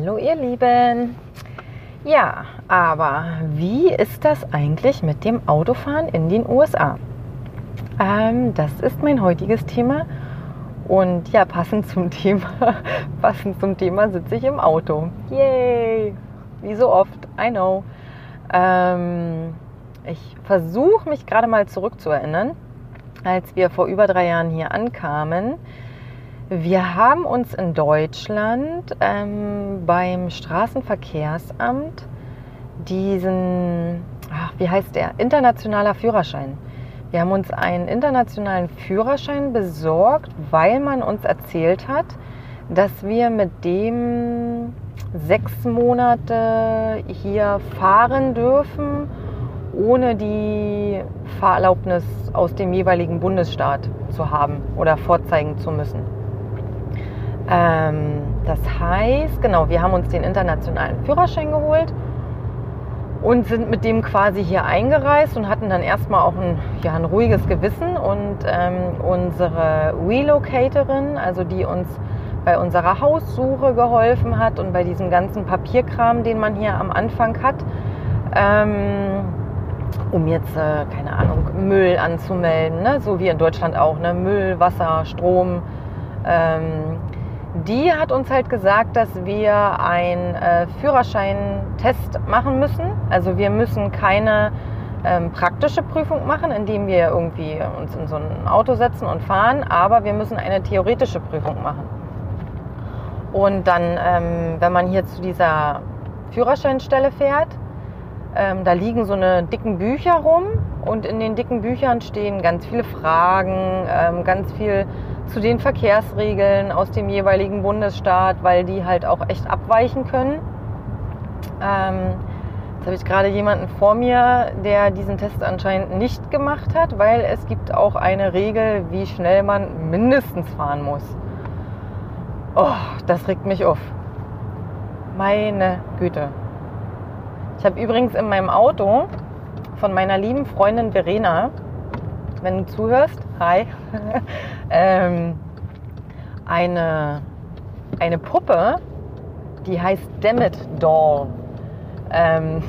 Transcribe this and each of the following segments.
Hallo ihr Lieben. Ja, aber wie ist das eigentlich mit dem Autofahren in den USA? Ähm, das ist mein heutiges Thema. Und ja, passend zum Thema, passend zum Thema sitze ich im Auto. Yay! Wie so oft, I know. Ähm, ich versuche mich gerade mal zurückzuerinnern, als wir vor über drei Jahren hier ankamen. Wir haben uns in Deutschland ähm, beim Straßenverkehrsamt diesen, ach, wie heißt der, internationaler Führerschein. Wir haben uns einen internationalen Führerschein besorgt, weil man uns erzählt hat, dass wir mit dem sechs Monate hier fahren dürfen, ohne die Fahrerlaubnis aus dem jeweiligen Bundesstaat zu haben oder vorzeigen zu müssen. Ähm, das heißt, genau, wir haben uns den internationalen Führerschein geholt und sind mit dem quasi hier eingereist und hatten dann erstmal auch ein, ja, ein ruhiges Gewissen. Und ähm, unsere Relocatorin, also die uns bei unserer Haussuche geholfen hat und bei diesem ganzen Papierkram, den man hier am Anfang hat, ähm, um jetzt, äh, keine Ahnung, Müll anzumelden, ne? so wie in Deutschland auch, ne? Müll, Wasser, Strom. Ähm, die hat uns halt gesagt, dass wir einen äh, Führerscheintest machen müssen. Also wir müssen keine ähm, praktische Prüfung machen, indem wir irgendwie uns in so ein Auto setzen und fahren, aber wir müssen eine theoretische Prüfung machen. Und dann, ähm, wenn man hier zu dieser Führerscheinstelle fährt, ähm, da liegen so eine dicken Bücher rum und in den dicken Büchern stehen ganz viele Fragen, ähm, ganz viel zu den Verkehrsregeln aus dem jeweiligen Bundesstaat, weil die halt auch echt abweichen können. Ähm, jetzt habe ich gerade jemanden vor mir, der diesen Test anscheinend nicht gemacht hat, weil es gibt auch eine Regel, wie schnell man mindestens fahren muss. Oh, das regt mich auf. Meine Güte. Ich habe übrigens in meinem Auto von meiner lieben Freundin Verena, wenn du zuhörst, hi, ähm, eine, eine Puppe, die heißt Dammit Doll. Ähm,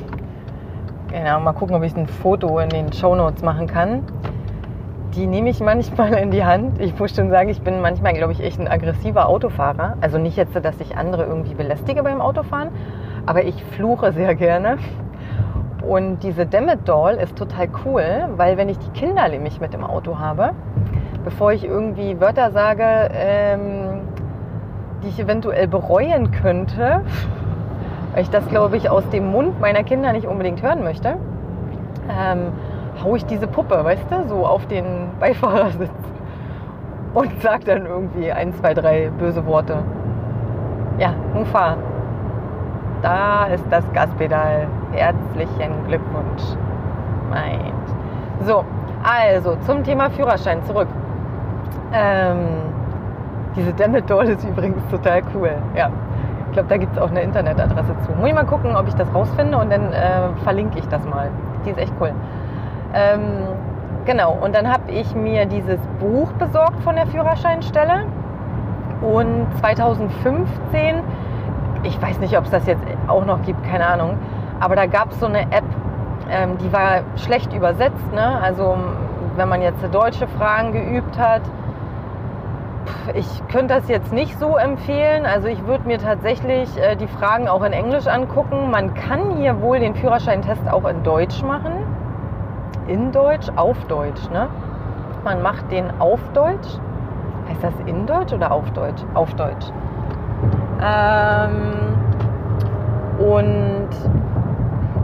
genau, mal gucken, ob ich ein Foto in den Show Notes machen kann. Die nehme ich manchmal in die Hand. Ich muss schon sagen, ich bin manchmal, glaube ich, echt ein aggressiver Autofahrer. Also nicht jetzt, dass ich andere irgendwie belästige beim Autofahren, aber ich fluche sehr gerne. Und diese Dammit Doll ist total cool, weil wenn ich die Kinder nämlich mit im Auto habe, bevor ich irgendwie Wörter sage, ähm, die ich eventuell bereuen könnte, weil ich das, glaube ich, aus dem Mund meiner Kinder nicht unbedingt hören möchte, ähm, haue ich diese Puppe, weißt du, so auf den Beifahrersitz und sage dann irgendwie ein, zwei, drei böse Worte. Ja, nun fahr. Da ist das Gaspedal. Herzlichen Glückwunsch. Meint. So, also zum Thema Führerschein zurück. Ähm, diese Doll ist übrigens total cool. Ja, ich glaube, da gibt es auch eine Internetadresse zu. Muss ich mal gucken, ob ich das rausfinde und dann äh, verlinke ich das mal. Die ist echt cool. Ähm, genau, und dann habe ich mir dieses Buch besorgt von der Führerscheinstelle. Und 2015, ich weiß nicht, ob es das jetzt auch noch gibt, keine Ahnung, aber da gab es so eine App, ähm, die war schlecht übersetzt. Ne? Also wenn man jetzt deutsche Fragen geübt hat, ich könnte das jetzt nicht so empfehlen. Also ich würde mir tatsächlich äh, die Fragen auch in Englisch angucken. Man kann hier wohl den Führerscheintest auch in Deutsch machen. In Deutsch, auf Deutsch. Ne? Man macht den auf Deutsch. Heißt das in Deutsch oder auf Deutsch? Auf Deutsch. Ähm, und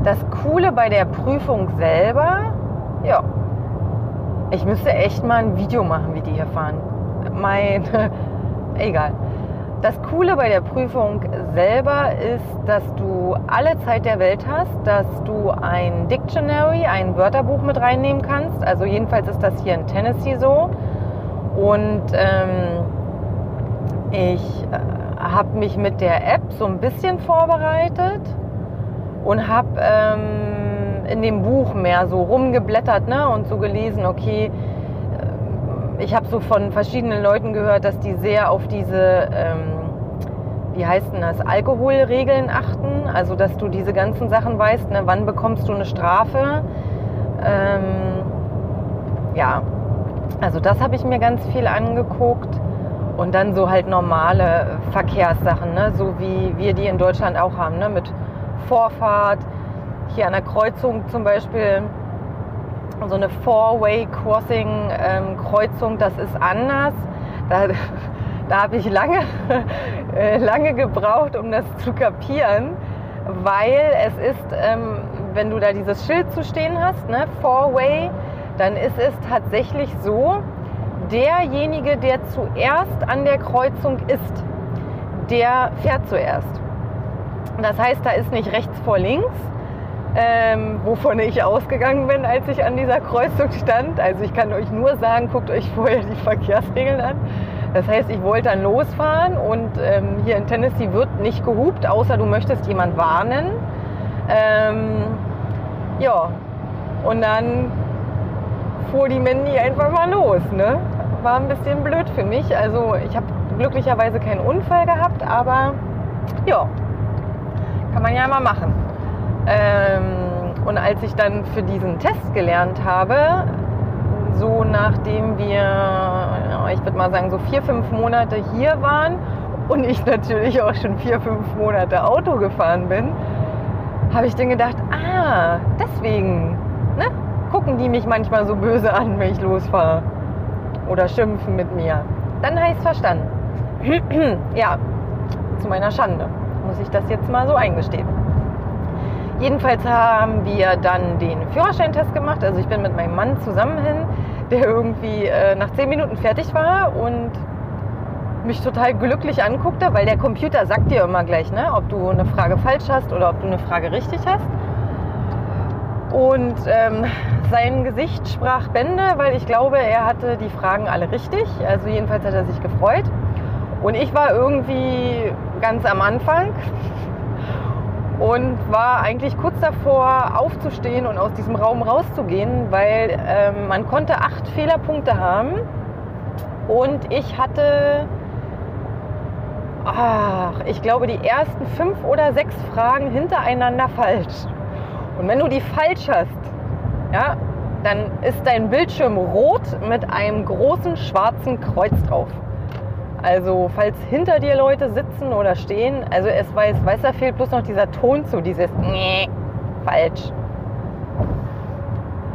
das Coole bei der Prüfung selber, ja, ich müsste echt mal ein Video machen, wie die hier fahren. Mein, egal. Das Coole bei der Prüfung selber ist, dass du alle Zeit der Welt hast, dass du ein Dictionary, ein Wörterbuch mit reinnehmen kannst. Also jedenfalls ist das hier in Tennessee so. Und ähm, ich äh, habe mich mit der App so ein bisschen vorbereitet und habe ähm, in dem Buch mehr so rumgeblättert ne, und so gelesen, okay, ich habe so von verschiedenen Leuten gehört, dass die sehr auf diese, ähm, wie heißt denn das, Alkoholregeln achten. Also, dass du diese ganzen Sachen weißt, ne? wann bekommst du eine Strafe. Ähm, ja, also das habe ich mir ganz viel angeguckt. Und dann so halt normale Verkehrssachen, ne? so wie wir die in Deutschland auch haben, ne? mit Vorfahrt. Hier an der Kreuzung zum Beispiel so eine Four-Way-Crossing-Kreuzung, ähm, das ist anders. Da, da habe ich lange, äh, lange gebraucht, um das zu kapieren, weil es ist, ähm, wenn du da dieses Schild zu stehen hast, ne, Four-Way, dann ist es tatsächlich so, derjenige, der zuerst an der Kreuzung ist, der fährt zuerst. Das heißt, da ist nicht rechts vor links, ähm, wovon ich ausgegangen bin, als ich an dieser Kreuzung stand. Also ich kann euch nur sagen, guckt euch vorher die Verkehrsregeln an. Das heißt, ich wollte dann losfahren und ähm, hier in Tennessee wird nicht gehupt, außer du möchtest jemand warnen. Ähm, ja, und dann fuhr die Mandy einfach mal los. Ne? War ein bisschen blöd für mich. Also ich habe glücklicherweise keinen Unfall gehabt, aber ja, kann man ja mal machen. Ähm, und als ich dann für diesen Test gelernt habe, so nachdem wir, ja, ich würde mal sagen, so vier, fünf Monate hier waren und ich natürlich auch schon vier, fünf Monate Auto gefahren bin, habe ich dann gedacht, ah, deswegen ne, gucken die mich manchmal so böse an, wenn ich losfahre oder schimpfen mit mir. Dann es verstanden. ja, zu meiner Schande muss ich das jetzt mal so eingestehen. Jedenfalls haben wir dann den Führerscheintest gemacht. Also ich bin mit meinem Mann zusammen hin, der irgendwie äh, nach zehn Minuten fertig war und mich total glücklich anguckte, weil der Computer sagt dir immer gleich, ne, ob du eine Frage falsch hast oder ob du eine Frage richtig hast. Und ähm, sein Gesicht sprach Bände, weil ich glaube, er hatte die Fragen alle richtig. Also jedenfalls hat er sich gefreut. Und ich war irgendwie ganz am Anfang und war eigentlich kurz davor aufzustehen und aus diesem Raum rauszugehen, weil äh, man konnte acht Fehlerpunkte haben und ich hatte, ach, ich glaube, die ersten fünf oder sechs Fragen hintereinander falsch. Und wenn du die falsch hast, ja, dann ist dein Bildschirm rot mit einem großen schwarzen Kreuz drauf. Also falls hinter dir Leute sitzen oder stehen, also es weiß, weiß da fehlt bloß noch dieser Ton zu, dieses nee, falsch.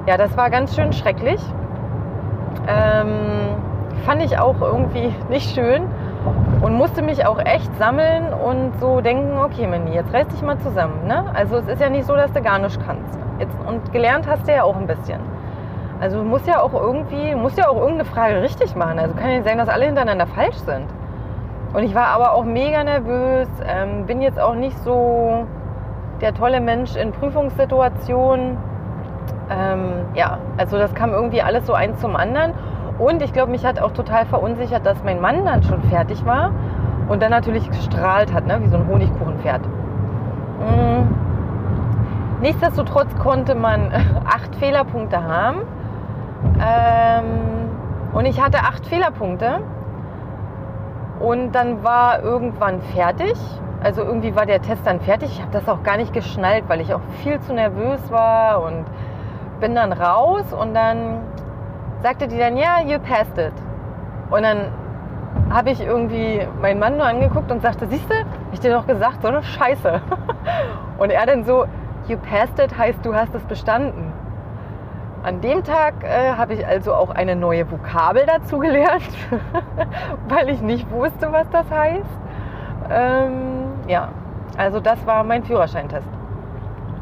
Ja, das war ganz schön schrecklich. Ähm, fand ich auch irgendwie nicht schön und musste mich auch echt sammeln und so denken, okay, Manny, jetzt reiß dich mal zusammen. Ne? Also es ist ja nicht so, dass du gar nichts kannst. Jetzt, und gelernt hast du ja auch ein bisschen. Also du musst ja auch irgendwie, musst ja auch irgendeine Frage richtig machen. Also kann ja nicht sein, dass alle hintereinander falsch sind. Und ich war aber auch mega nervös, ähm, bin jetzt auch nicht so der tolle Mensch in Prüfungssituationen. Ähm, ja, also das kam irgendwie alles so eins zum anderen. Und ich glaube, mich hat auch total verunsichert, dass mein Mann dann schon fertig war und dann natürlich gestrahlt hat, ne? wie so ein Honigkuchenpferd. Mhm. Nichtsdestotrotz konnte man acht Fehlerpunkte haben. Ähm, und ich hatte acht Fehlerpunkte. Und dann war irgendwann fertig. Also irgendwie war der Test dann fertig. Ich habe das auch gar nicht geschnallt, weil ich auch viel zu nervös war und bin dann raus und dann sagte die dann, ja, you passed it. Und dann habe ich irgendwie meinen Mann nur angeguckt und sagte, siehst du, ich dir doch gesagt, so eine Scheiße. Und er dann so, you passed it heißt, du hast es bestanden. An dem Tag äh, habe ich also auch eine neue Vokabel dazu gelernt, weil ich nicht wusste, was das heißt. Ähm, ja, also das war mein Führerscheintest.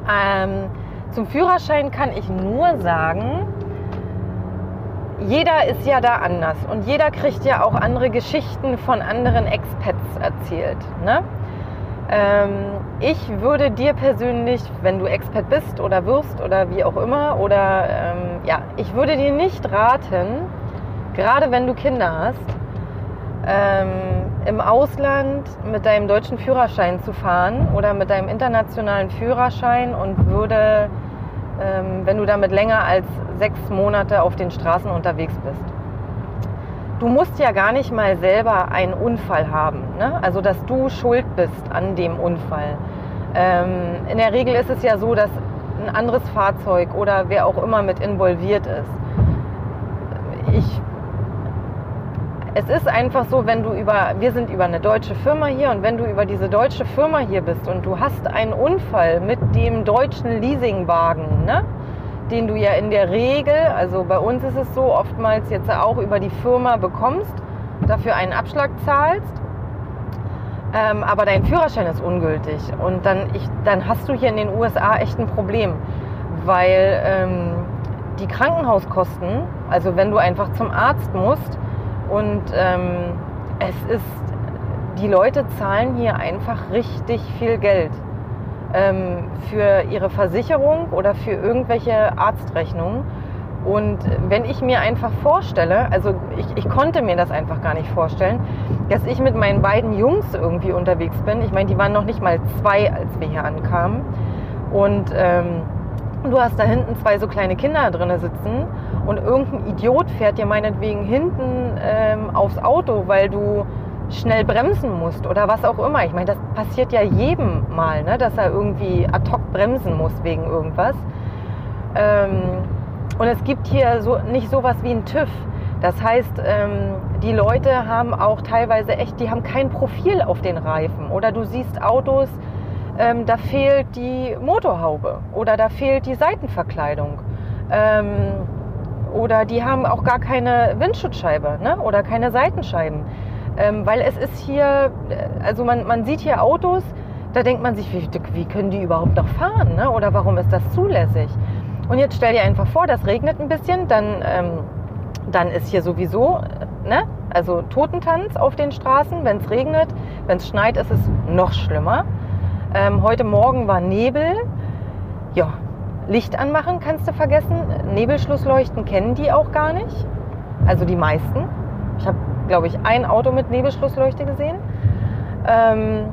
Ähm, zum Führerschein kann ich nur sagen, jeder ist ja da anders und jeder kriegt ja auch andere Geschichten von anderen Expats erzählt. Ne? Ähm, ich würde dir persönlich, wenn du Expat bist oder wirst oder wie auch immer, oder ähm, ja, ich würde dir nicht raten, gerade wenn du Kinder hast, ähm, im Ausland mit deinem deutschen Führerschein zu fahren oder mit deinem internationalen Führerschein und würde, ähm, wenn du damit länger als sechs Monate auf den Straßen unterwegs bist. Du musst ja gar nicht mal selber einen Unfall haben, ne? also dass du schuld bist an dem Unfall. Ähm, in der Regel ist es ja so, dass ein anderes Fahrzeug oder wer auch immer mit involviert ist. Ich es ist einfach so, wenn du über, wir sind über eine deutsche Firma hier und wenn du über diese deutsche Firma hier bist und du hast einen Unfall mit dem deutschen Leasingwagen, ne, den du ja in der Regel, also bei uns ist es so, oftmals jetzt auch über die Firma bekommst, dafür einen Abschlag zahlst, ähm, aber dein Führerschein ist ungültig. Und dann, ich, dann hast du hier in den USA echt ein Problem, weil ähm, die Krankenhauskosten, also wenn du einfach zum Arzt musst, und ähm, es ist, die Leute zahlen hier einfach richtig viel Geld ähm, für ihre Versicherung oder für irgendwelche Arztrechnungen. Und wenn ich mir einfach vorstelle, also ich, ich, konnte mir das einfach gar nicht vorstellen, dass ich mit meinen beiden Jungs irgendwie unterwegs bin. Ich meine, die waren noch nicht mal zwei, als wir hier ankamen. Und ähm, du hast da hinten zwei so kleine Kinder drin sitzen und irgendein Idiot fährt dir meinetwegen hinten ähm, aufs Auto, weil du schnell bremsen musst oder was auch immer. Ich meine, das passiert ja jedem mal, ne? dass er irgendwie ad hoc bremsen muss wegen irgendwas. Ähm, und es gibt hier so nicht sowas wie ein TÜV. Das heißt, ähm, die Leute haben auch teilweise echt, die haben kein Profil auf den Reifen. Oder du siehst Autos, ähm, da fehlt die Motorhaube oder da fehlt die Seitenverkleidung. Ähm, oder die haben auch gar keine Windschutzscheibe ne? oder keine Seitenscheiben. Ähm, weil es ist hier, äh, also man, man sieht hier Autos, da denkt man sich, wie, wie können die überhaupt noch fahren? Ne? Oder warum ist das zulässig? Und jetzt stell dir einfach vor, das regnet ein bisschen, dann, ähm, dann ist hier sowieso, ne? also Totentanz auf den Straßen, wenn es regnet. Wenn es schneit, ist es noch schlimmer. Ähm, heute Morgen war Nebel. Ja, Licht anmachen kannst du vergessen. Nebelschlussleuchten kennen die auch gar nicht. Also die meisten. Ich habe, glaube ich, ein Auto mit Nebelschlussleuchte gesehen. Ähm,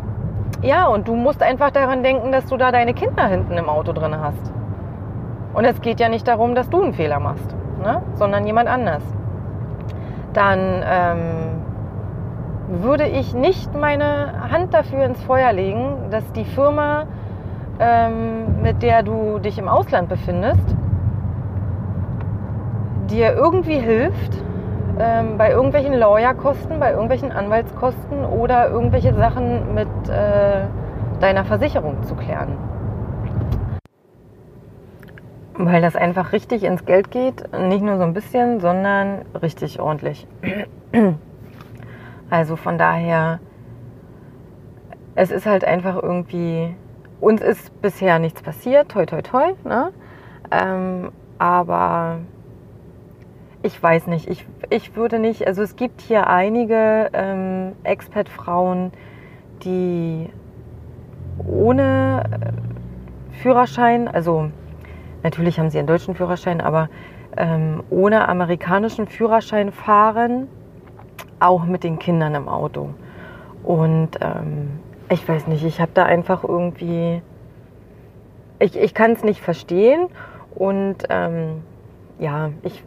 ja, und du musst einfach daran denken, dass du da deine Kinder hinten im Auto drin hast. Und es geht ja nicht darum, dass du einen Fehler machst, ne? sondern jemand anders. Dann ähm, würde ich nicht meine Hand dafür ins Feuer legen, dass die Firma, ähm, mit der du dich im Ausland befindest, dir irgendwie hilft ähm, bei irgendwelchen Lawyerkosten, bei irgendwelchen Anwaltskosten oder irgendwelche Sachen mit äh, deiner Versicherung zu klären. Weil das einfach richtig ins Geld geht, nicht nur so ein bisschen, sondern richtig ordentlich. Also von daher, es ist halt einfach irgendwie, uns ist bisher nichts passiert, toi toi toi, ne? Ähm, aber ich weiß nicht, ich, ich würde nicht, also es gibt hier einige ähm, Expat-Frauen, die ohne äh, Führerschein, also natürlich haben sie einen deutschen Führerschein, aber ähm, ohne amerikanischen Führerschein fahren auch mit den Kindern im Auto. Und ähm, ich weiß nicht, ich habe da einfach irgendwie, ich, ich kann es nicht verstehen und ähm, ja, ich,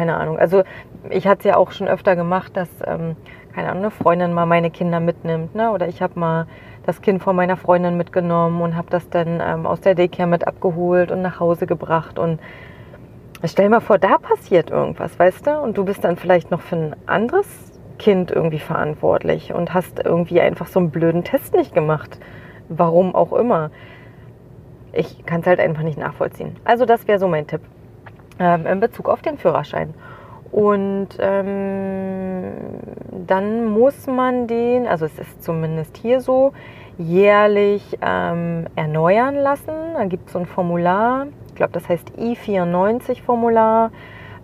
keine Ahnung. Also ich hatte es ja auch schon öfter gemacht, dass, ähm, keine Ahnung, eine Freundin mal meine Kinder mitnimmt, ne? Oder ich habe mal das Kind von meiner Freundin mitgenommen und habe das dann ähm, aus der Daycare mit abgeholt und nach Hause gebracht und Stell dir mal vor, da passiert irgendwas, weißt du? Und du bist dann vielleicht noch für ein anderes Kind irgendwie verantwortlich und hast irgendwie einfach so einen blöden Test nicht gemacht. Warum auch immer. Ich kann es halt einfach nicht nachvollziehen. Also das wäre so mein Tipp ähm, in Bezug auf den Führerschein. Und ähm, dann muss man den, also es ist zumindest hier so, jährlich ähm, erneuern lassen. Da gibt es so ein Formular, ich glaube, das heißt I94-Formular.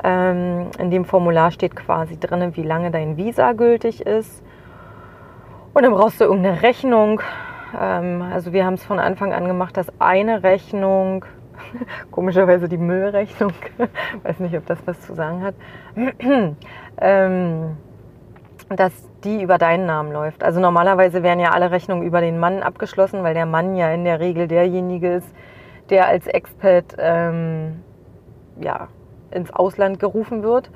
Ähm, in dem Formular steht quasi drin, wie lange dein Visa gültig ist. Und dann brauchst du irgendeine Rechnung. Ähm, also wir haben es von Anfang an gemacht, dass eine Rechnung, komischerweise die Müllrechnung, weiß nicht, ob das was zu sagen hat, ähm, dass die über deinen Namen läuft. Also normalerweise wären ja alle Rechnungen über den Mann abgeschlossen, weil der Mann ja in der Regel derjenige ist, der als Expat ähm, ja, ins Ausland gerufen wird.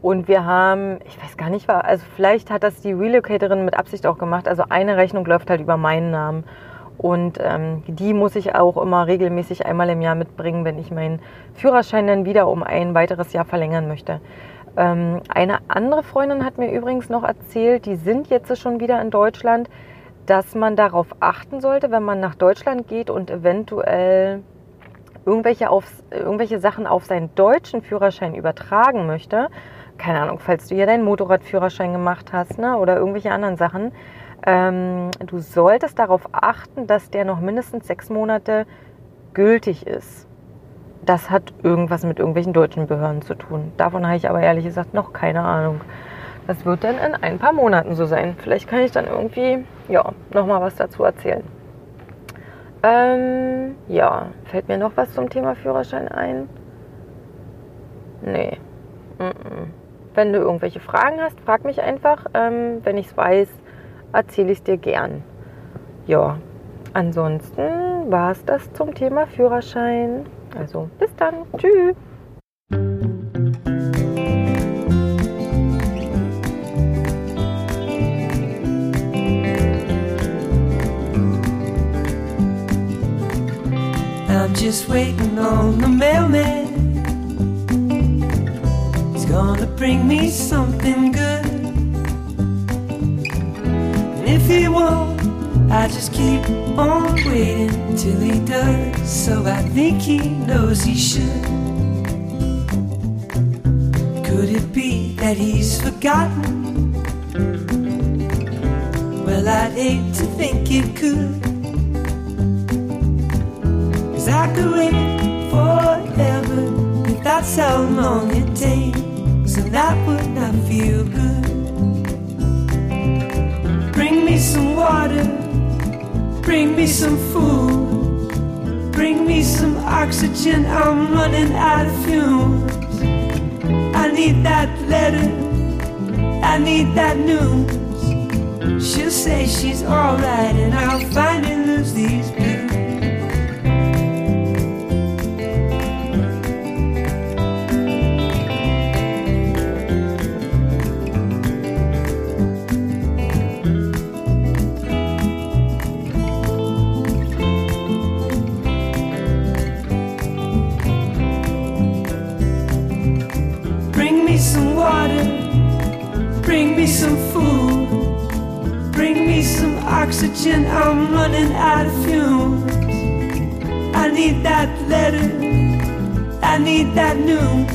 Und wir haben, ich weiß gar nicht, also vielleicht hat das die Relocatorin mit Absicht auch gemacht. Also eine Rechnung läuft halt über meinen Namen. Und ähm, die muss ich auch immer regelmäßig einmal im Jahr mitbringen, wenn ich meinen Führerschein dann wieder um ein weiteres Jahr verlängern möchte. Ähm, eine andere Freundin hat mir übrigens noch erzählt, die sind jetzt schon wieder in Deutschland, dass man darauf achten sollte, wenn man nach Deutschland geht und eventuell irgendwelche, aufs, irgendwelche Sachen auf seinen deutschen Führerschein übertragen möchte, keine Ahnung, falls du hier deinen Motorradführerschein gemacht hast ne, oder irgendwelche anderen Sachen, ähm, du solltest darauf achten, dass der noch mindestens sechs Monate gültig ist. Das hat irgendwas mit irgendwelchen deutschen Behörden zu tun. Davon habe ich aber ehrlich gesagt noch keine Ahnung. Das wird dann in ein paar Monaten so sein. Vielleicht kann ich dann irgendwie ja, nochmal was dazu erzählen. Ähm, ja, fällt mir noch was zum Thema Führerschein ein? Nee. Mm -mm. Wenn du irgendwelche Fragen hast, frag mich einfach. Ähm, wenn ich es weiß, erzähle ich dir gern. Ja, ansonsten war es das zum Thema Führerschein. Also bis dann. Tschüss. Just waiting on the mailman. He's gonna bring me something good. If he won't, I just keep on waiting till he does. So I think he knows he should. Could it be that he's forgotten? Well, I'd hate to think it could. Cause I could wait forever if that's how long it takes. And that would not feel good. Me some water, bring me some food, bring me some oxygen. I'm running out of fumes. I need that letter, I need that news. She'll say she's alright, oxygen. I'm running out of fumes. I need that letter, I need that news.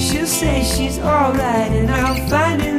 She'll say she's alright, and I'll find it